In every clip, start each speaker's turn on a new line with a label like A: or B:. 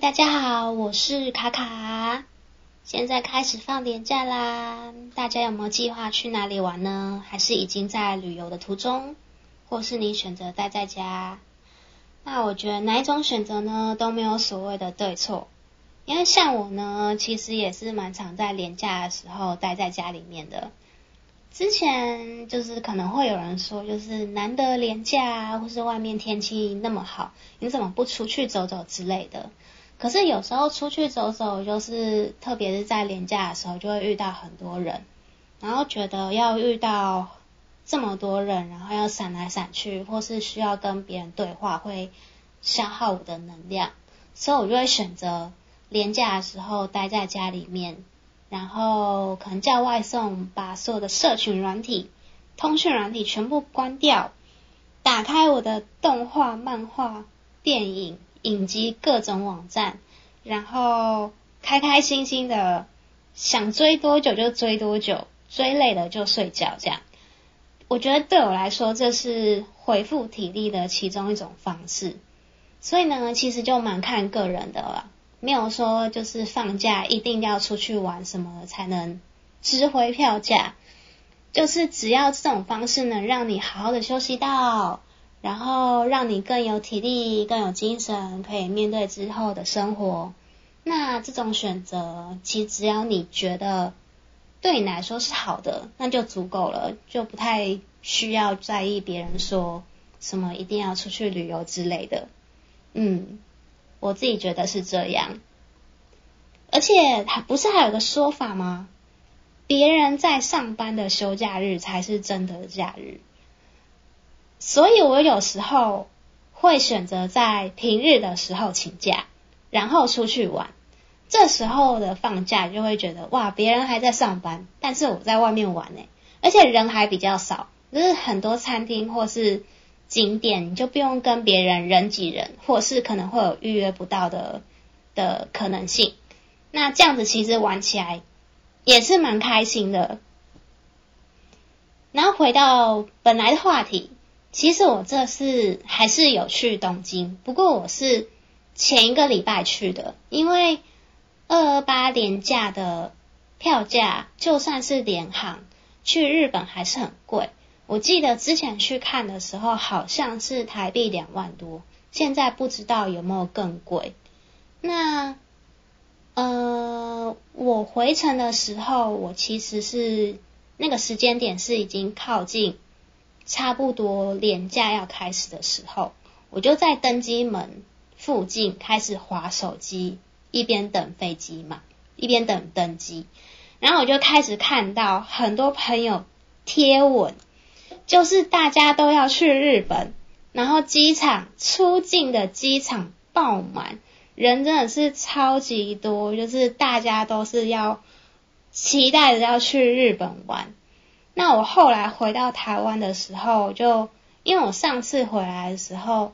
A: 大家好，我是卡卡。现在开始放年假啦，大家有没有计划去哪里玩呢？还是已经在旅游的途中，或是你选择待在家？那我觉得哪一种选择呢，都没有所谓的对错。因为像我呢，其实也是蛮常在年假的时候待在家里面的。之前就是可能会有人说，就是难得连假，或是外面天气那么好，你怎么不出去走走之类的？可是有时候出去走走，就是特别是在连假的时候，就会遇到很多人，然后觉得要遇到这么多人，然后要闪来闪去，或是需要跟别人对话，会消耗我的能量，所以我就会选择连假的时候待在家里面。然后可能叫外送，把所有的社群软体、通讯软体全部关掉，打开我的动画、漫画、电影、影集各种网站，然后开开心心的想追多久就追多久，追累了就睡觉。这样，我觉得对我来说，这是恢复体力的其中一种方式。所以呢，其实就蛮看个人的了。没有说就是放假一定要出去玩什么才能值回票价，就是只要这种方式能让你好好的休息到，然后让你更有体力、更有精神，可以面对之后的生活，那这种选择其实只要你觉得对你来说是好的，那就足够了，就不太需要在意别人说什么一定要出去旅游之类的，嗯。我自己觉得是这样，而且还不是还有个说法吗？别人在上班的休假日才是真的假日，所以我有时候会选择在平日的时候请假，然后出去玩。这时候的放假就会觉得哇，别人还在上班，但是我在外面玩呢，而且人还比较少，就是很多餐厅或是。景点你就不用跟别人人挤人，或是可能会有预约不到的的可能性。那这样子其实玩起来也是蛮开心的。然后回到本来的话题，其实我这次还是有去东京，不过我是前一个礼拜去的，因为二八连假的票价，就算是联航去日本还是很贵。我记得之前去看的时候，好像是台币两万多，现在不知道有没有更贵。那，呃，我回程的时候，我其实是那个时间点是已经靠近差不多连假要开始的时候，我就在登机门附近开始滑手机，一边等飞机嘛，一边等登机，然后我就开始看到很多朋友贴文。就是大家都要去日本，然后机场出境的机场爆满，人真的是超级多，就是大家都是要期待着要去日本玩。那我后来回到台湾的时候，就因为我上次回来的时候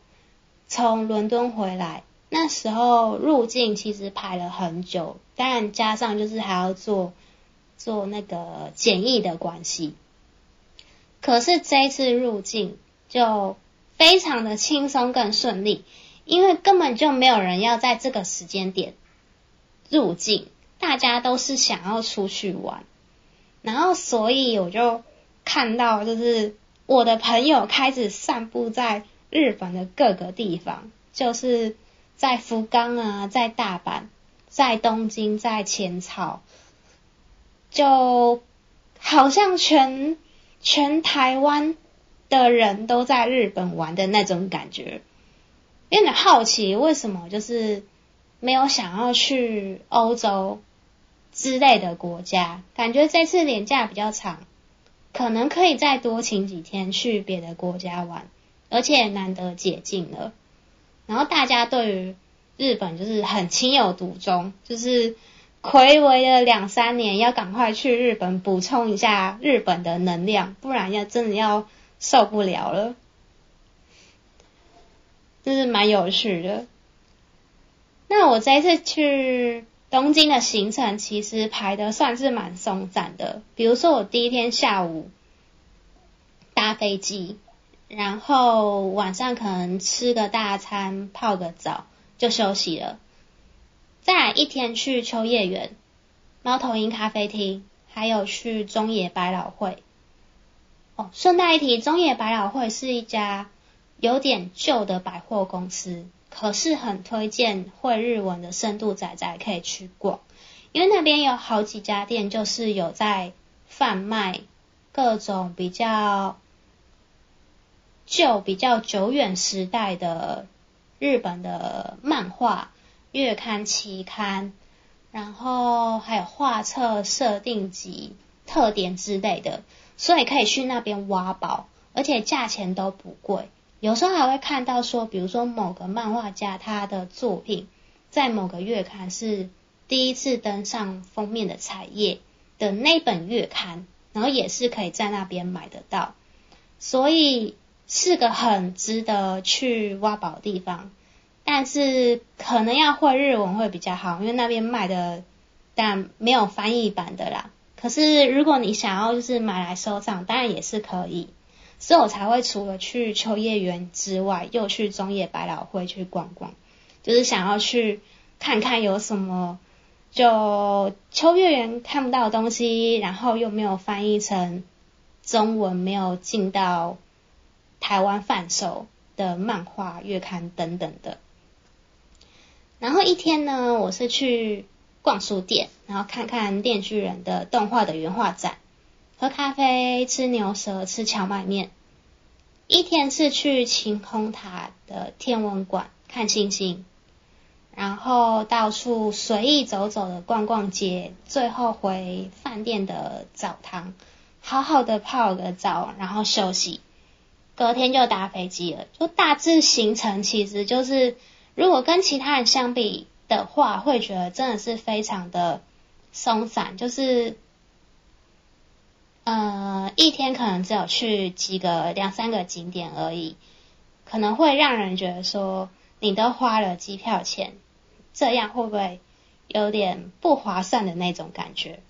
A: 从伦敦回来，那时候入境其实排了很久，当然加上就是还要做做那个检疫的关系。可是这一次入境就非常的轻松更顺利，因为根本就没有人要在这个时间点入境，大家都是想要出去玩，然后所以我就看到就是我的朋友开始散布在日本的各个地方，就是在福冈啊，在大阪，在东京，在浅草，就好像全。全台湾的人都在日本玩的那种感觉，有点好奇为什么就是没有想要去欧洲之类的国家，感觉这次年假比较长，可能可以再多请几天去别的国家玩，而且难得解禁了，然后大家对于日本就是很情有独钟，就是。睽违了两三年，要赶快去日本补充一下日本的能量，不然要真的要受不了了。就是蛮有趣的。那我这一次去东京的行程，其实排的算是蛮松散的。比如说，我第一天下午搭飞机，然后晚上可能吃个大餐、泡个澡就休息了。再来一天去秋叶原、猫头鹰咖啡厅，还有去中野百老汇。哦，顺带一提，中野百老汇是一家有点旧的百货公司，可是很推荐会日文的深度仔仔可以去逛，因为那边有好几家店，就是有在贩卖各种比较旧、比较久远时代的日本的漫画。月刊、期刊，然后还有画册、设定集、特点之类的，所以可以去那边挖宝，而且价钱都不贵。有时候还会看到说，比如说某个漫画家他的作品在某个月刊是第一次登上封面的彩页的那本月刊，然后也是可以在那边买得到，所以是个很值得去挖宝的地方。但是可能要会日文会比较好，因为那边卖的但没有翻译版的啦。可是如果你想要就是买来收藏，当然也是可以。所以我才会除了去秋叶原之外，又去中野百老汇去逛逛，就是想要去看看有什么就秋叶原看不到的东西，然后又没有翻译成中文，没有进到台湾贩售的漫画月刊等等的。然后一天呢，我是去逛书店，然后看看《电锯人》的动画的原画展，喝咖啡，吃牛舌，吃荞麦面。一天是去晴空塔的天文馆看星星，然后到处随意走走的逛逛街，最后回饭店的澡堂，好好的泡个澡，然后休息。隔天就搭飞机了，就大致行程其实就是。如果跟其他人相比的话，会觉得真的是非常的松散，就是，呃，一天可能只有去几个两三个景点而已，可能会让人觉得说，你都花了机票钱，这样会不会有点不划算的那种感觉？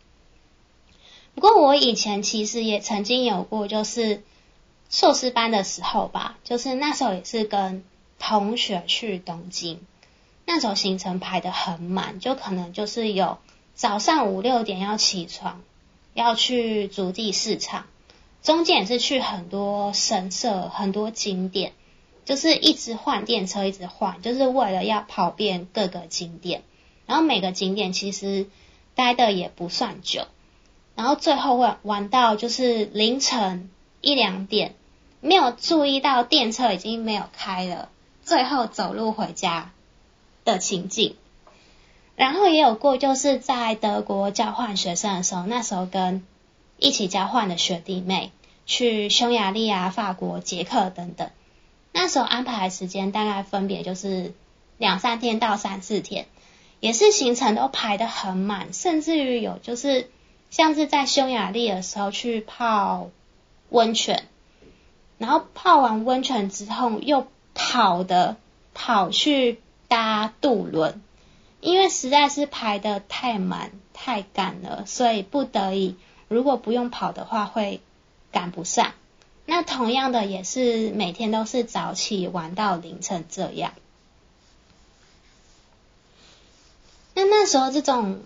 A: 不过我以前其实也曾经有过，就是硕士班的时候吧，就是那时候也是跟。同学去东京，那时候行程排得很满，就可能就是有早上五六点要起床，要去足地市场，中间也是去很多神社、很多景点，就是一直换电车，一直换，就是为了要跑遍各个景点。然后每个景点其实待的也不算久，然后最后会玩到就是凌晨一两点，没有注意到电车已经没有开了。最后走路回家的情景，然后也有过，就是在德国交换学生的时候，那时候跟一起交换的学弟妹去匈牙利啊、法国、捷克等等，那时候安排的时间大概分别就是两三天到三四天，也是行程都排得很满，甚至于有就是像是在匈牙利的时候去泡温泉，然后泡完温泉之后又。跑的跑去搭渡轮，因为实在是排得太满太赶了，所以不得已，如果不用跑的话会赶不上。那同样的也是每天都是早起玩到凌晨这样。那那时候这种，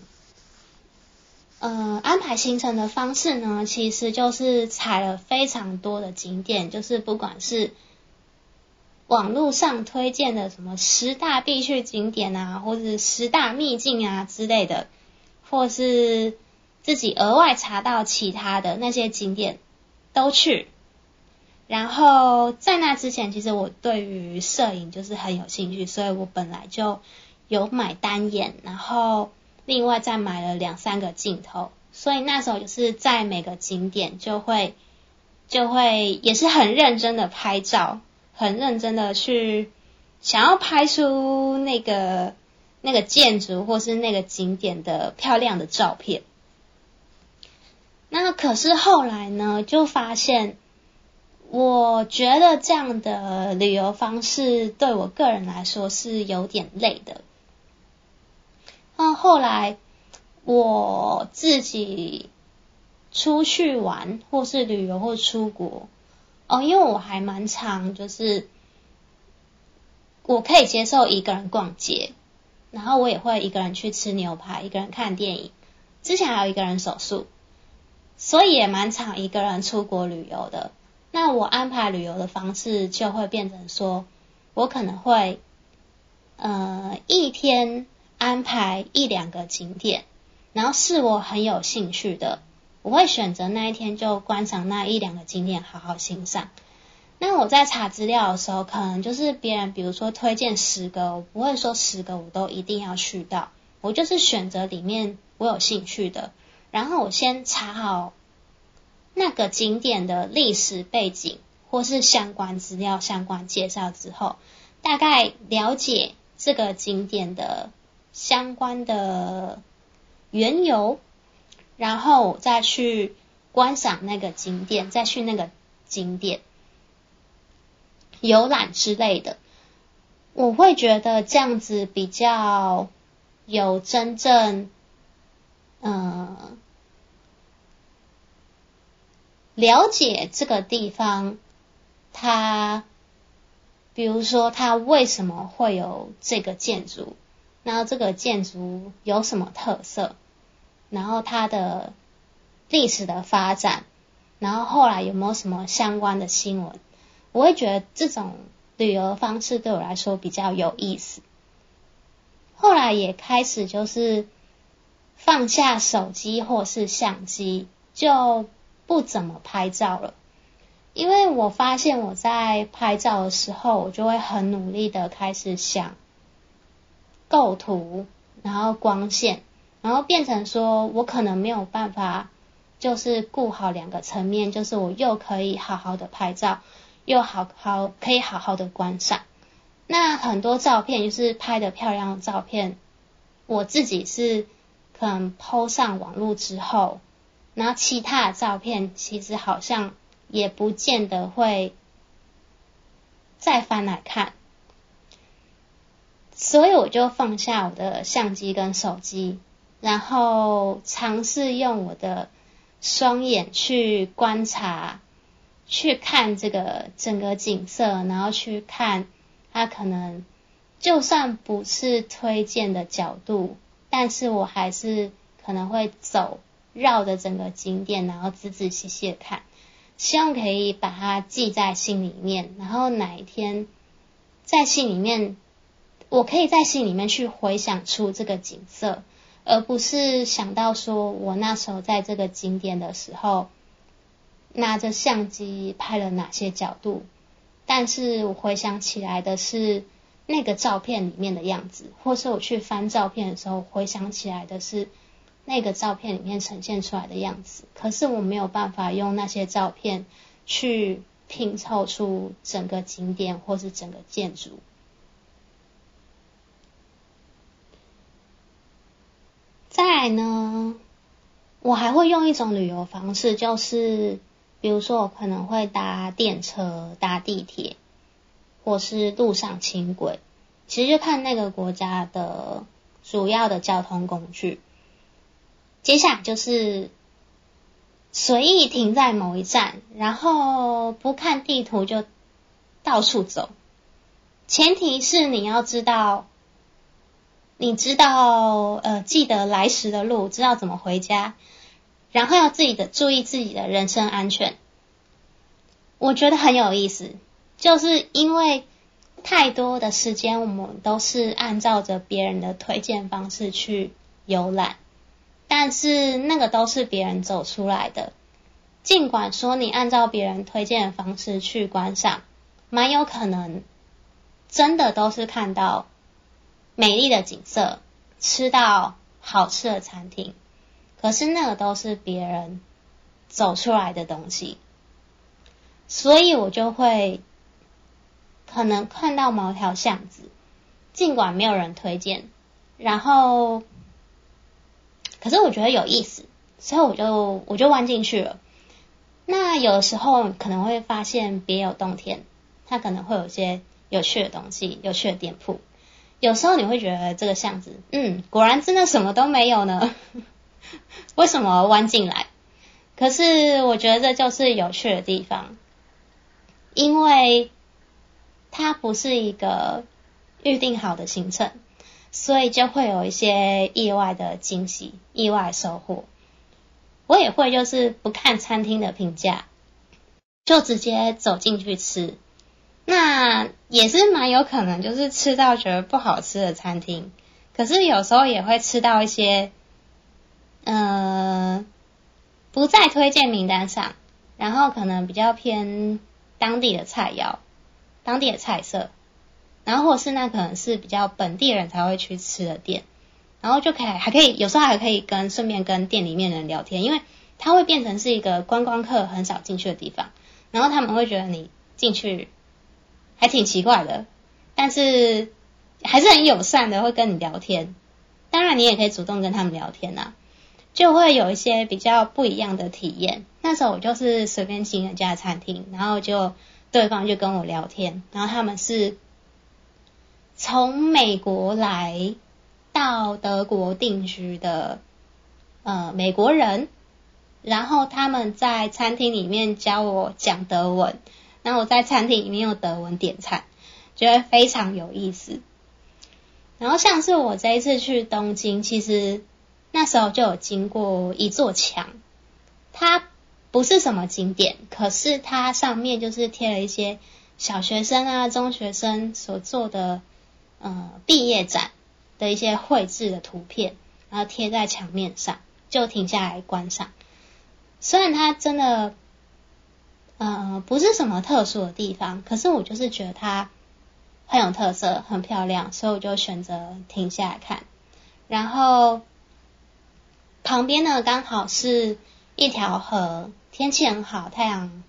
A: 呃，安排行程的方式呢，其实就是踩了非常多的景点，就是不管是。网络上推荐的什么十大必去景点啊，或者是十大秘境啊之类的，或是自己额外查到其他的那些景点都去。然后在那之前，其实我对于摄影就是很有兴趣，所以我本来就有买单眼，然后另外再买了两三个镜头，所以那时候就是在每个景点就会就会也是很认真的拍照。很认真的去想要拍出那个那个建筑或是那个景点的漂亮的照片。那可是后来呢，就发现，我觉得这样的旅游方式对我个人来说是有点累的。那后来我自己出去玩，或是旅游，或出国。哦，因为我还蛮常，就是我可以接受一个人逛街，然后我也会一个人去吃牛排，一个人看电影。之前还有一个人手术，所以也蛮常一个人出国旅游的。那我安排旅游的方式就会变成说，我可能会，呃，一天安排一两个景点，然后是我很有兴趣的，我会选择那一天就观赏那一两个景点，好好欣赏。那我在查资料的时候，可能就是别人比如说推荐十个，我不会说十个我都一定要去到，我就是选择里面。我有兴趣的，然后我先查好那个景点的历史背景或是相关资料、相关介绍之后，大概了解这个景点的相关的缘由，然后再去观赏那个景点，再去那个景点游览之类的，我会觉得这样子比较有真正。嗯，了解这个地方，它，比如说它为什么会有这个建筑，然后这个建筑有什么特色，然后它的历史的发展，然后后来有没有什么相关的新闻，我会觉得这种旅游方式对我来说比较有意思。后来也开始就是。放下手机或是相机，就不怎么拍照了。因为我发现我在拍照的时候，我就会很努力的开始想构图，然后光线，然后变成说我可能没有办法，就是顾好两个层面，就是我又可以好好的拍照，又好好可以好好的观赏。那很多照片就是拍的漂亮的照片，我自己是。可能 PO 上网络之后，然后其他的照片其实好像也不见得会再翻来看，所以我就放下我的相机跟手机，然后尝试用我的双眼去观察，去看这个整个景色，然后去看它可能就算不是推荐的角度。但是我还是可能会走绕着整个景点，然后仔仔细细的看，希望可以把它记在心里面。然后哪一天在心里面，我可以在心里面去回想出这个景色，而不是想到说我那时候在这个景点的时候拿着相机拍了哪些角度。但是我回想起来的是。那个照片里面的样子，或是我去翻照片的时候，回想起来的是那个照片里面呈现出来的样子。可是我没有办法用那些照片去拼凑出整个景点或是整个建筑。呢，我还会用一种旅游方式，就是比如说我可能会搭电车、搭地铁。或是路上轻轨，其实就看那个国家的主要的交通工具。接下来就是随意停在某一站，然后不看地图就到处走。前提是你要知道，你知道呃，记得来时的路，知道怎么回家，然后要自己的注意自己的人身安全。我觉得很有意思。就是因为太多的时间，我们都是按照着别人的推荐方式去游览，但是那个都是别人走出来的。尽管说你按照别人推荐的方式去观赏，蛮有可能真的都是看到美丽的景色，吃到好吃的餐厅，可是那个都是别人走出来的东西，所以我就会。可能看到某条巷子，尽管没有人推荐，然后，可是我觉得有意思，所以我就我就弯进去了。那有的时候可能会发现别有洞天，它可能会有一些有趣的东西、有趣的店铺。有时候你会觉得这个巷子，嗯，果然真的什么都没有呢？为什么弯进来？可是我觉得这就是有趣的地方，因为。它不是一个预定好的行程，所以就会有一些意外的惊喜、意外收获。我也会就是不看餐厅的评价，就直接走进去吃。那也是蛮有可能就是吃到觉得不好吃的餐厅，可是有时候也会吃到一些，呃，不在推荐名单上，然后可能比较偏当地的菜肴、当地的菜色。然后或是那可能是比较本地人才会去吃的店，然后就可以还可以有时候还可以跟顺便跟店里面人聊天，因为它会变成是一个观光客很少进去的地方，然后他们会觉得你进去还挺奇怪的，但是还是很友善的会跟你聊天，当然你也可以主动跟他们聊天呐，就会有一些比较不一样的体验。那时候我就是随便进人家餐厅，然后就对方就跟我聊天，然后他们是。从美国来到德国定居的呃美国人，然后他们在餐厅里面教我讲德文，然后我在餐厅里面用德文点餐，觉得非常有意思。然后像是我这一次去东京，其实那时候就有经过一座墙，它不是什么景点，可是它上面就是贴了一些小学生啊、中学生所做的。呃，毕业展的一些绘制的图片，然后贴在墙面上，就停下来观赏。虽然它真的，呃，不是什么特殊的地方，可是我就是觉得它很有特色，很漂亮，所以我就选择停下来看。然后旁边呢，刚好是一条河，天气很好，太阳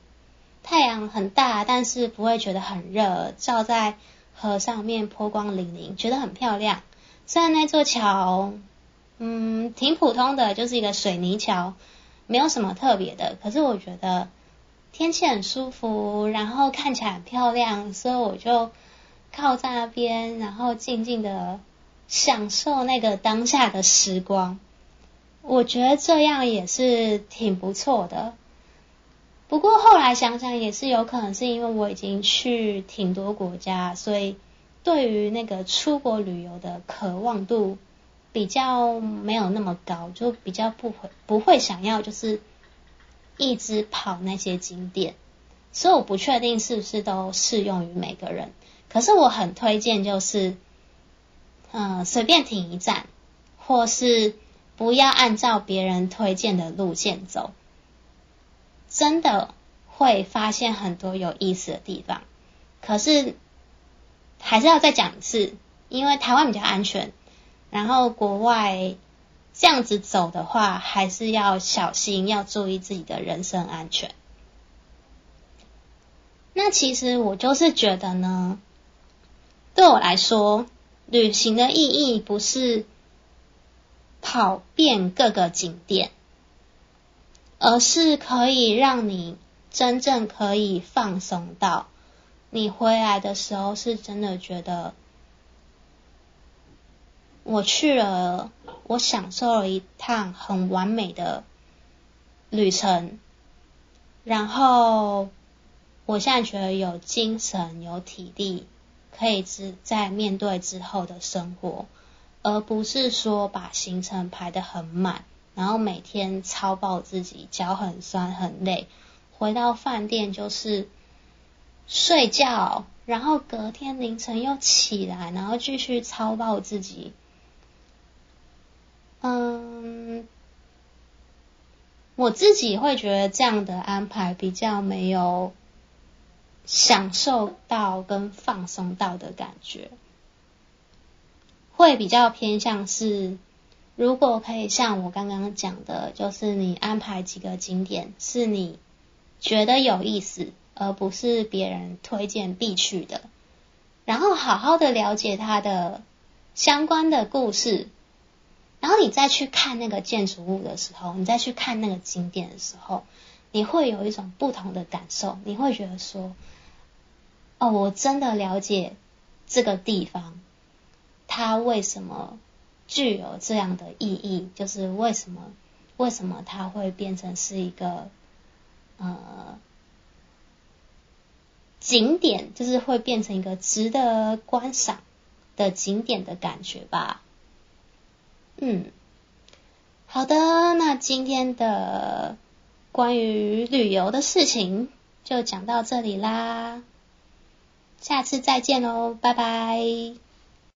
A: 太阳很大，但是不会觉得很热，照在。河上面波光粼粼，觉得很漂亮。虽然那座桥，嗯，挺普通的，就是一个水泥桥，没有什么特别的。可是我觉得天气很舒服，然后看起来很漂亮，所以我就靠在那边，然后静静的享受那个当下的时光。我觉得这样也是挺不错的。不过后来想想也是有可能是因为我已经去挺多国家，所以对于那个出国旅游的渴望度比较没有那么高，就比较不会不会想要就是一直跑那些景点，所以我不确定是不是都适用于每个人。可是我很推荐就是，嗯，随便停一站，或是不要按照别人推荐的路线走。真的会发现很多有意思的地方，可是还是要再讲一次，因为台湾比较安全，然后国外这样子走的话，还是要小心，要注意自己的人身安全。那其实我就是觉得呢，对我来说，旅行的意义不是跑遍各个景点。而是可以让你真正可以放松到，你回来的时候是真的觉得，我去了，我享受了一趟很完美的旅程，然后我现在觉得有精神、有体力，可以之在面对之后的生活，而不是说把行程排得很满。然后每天操爆自己，脚很酸很累，回到饭店就是睡觉，然后隔天凌晨又起来，然后继续操爆自己。嗯，我自己会觉得这样的安排比较没有享受到跟放松到的感觉，会比较偏向是。如果可以像我刚刚讲的，就是你安排几个景点是你觉得有意思，而不是别人推荐必去的，然后好好的了解它的相关的故事，然后你再去看那个建筑物的时候，你再去看那个景点的时候，你会有一种不同的感受，你会觉得说，哦，我真的了解这个地方，它为什么具有这样的意义，就是为什么为什么它会变成是一个呃景点，就是会变成一个值得观赏的景点的感觉吧。嗯，好的，那今天的关于旅游的事情就讲到这里啦，下次再见喽，拜拜。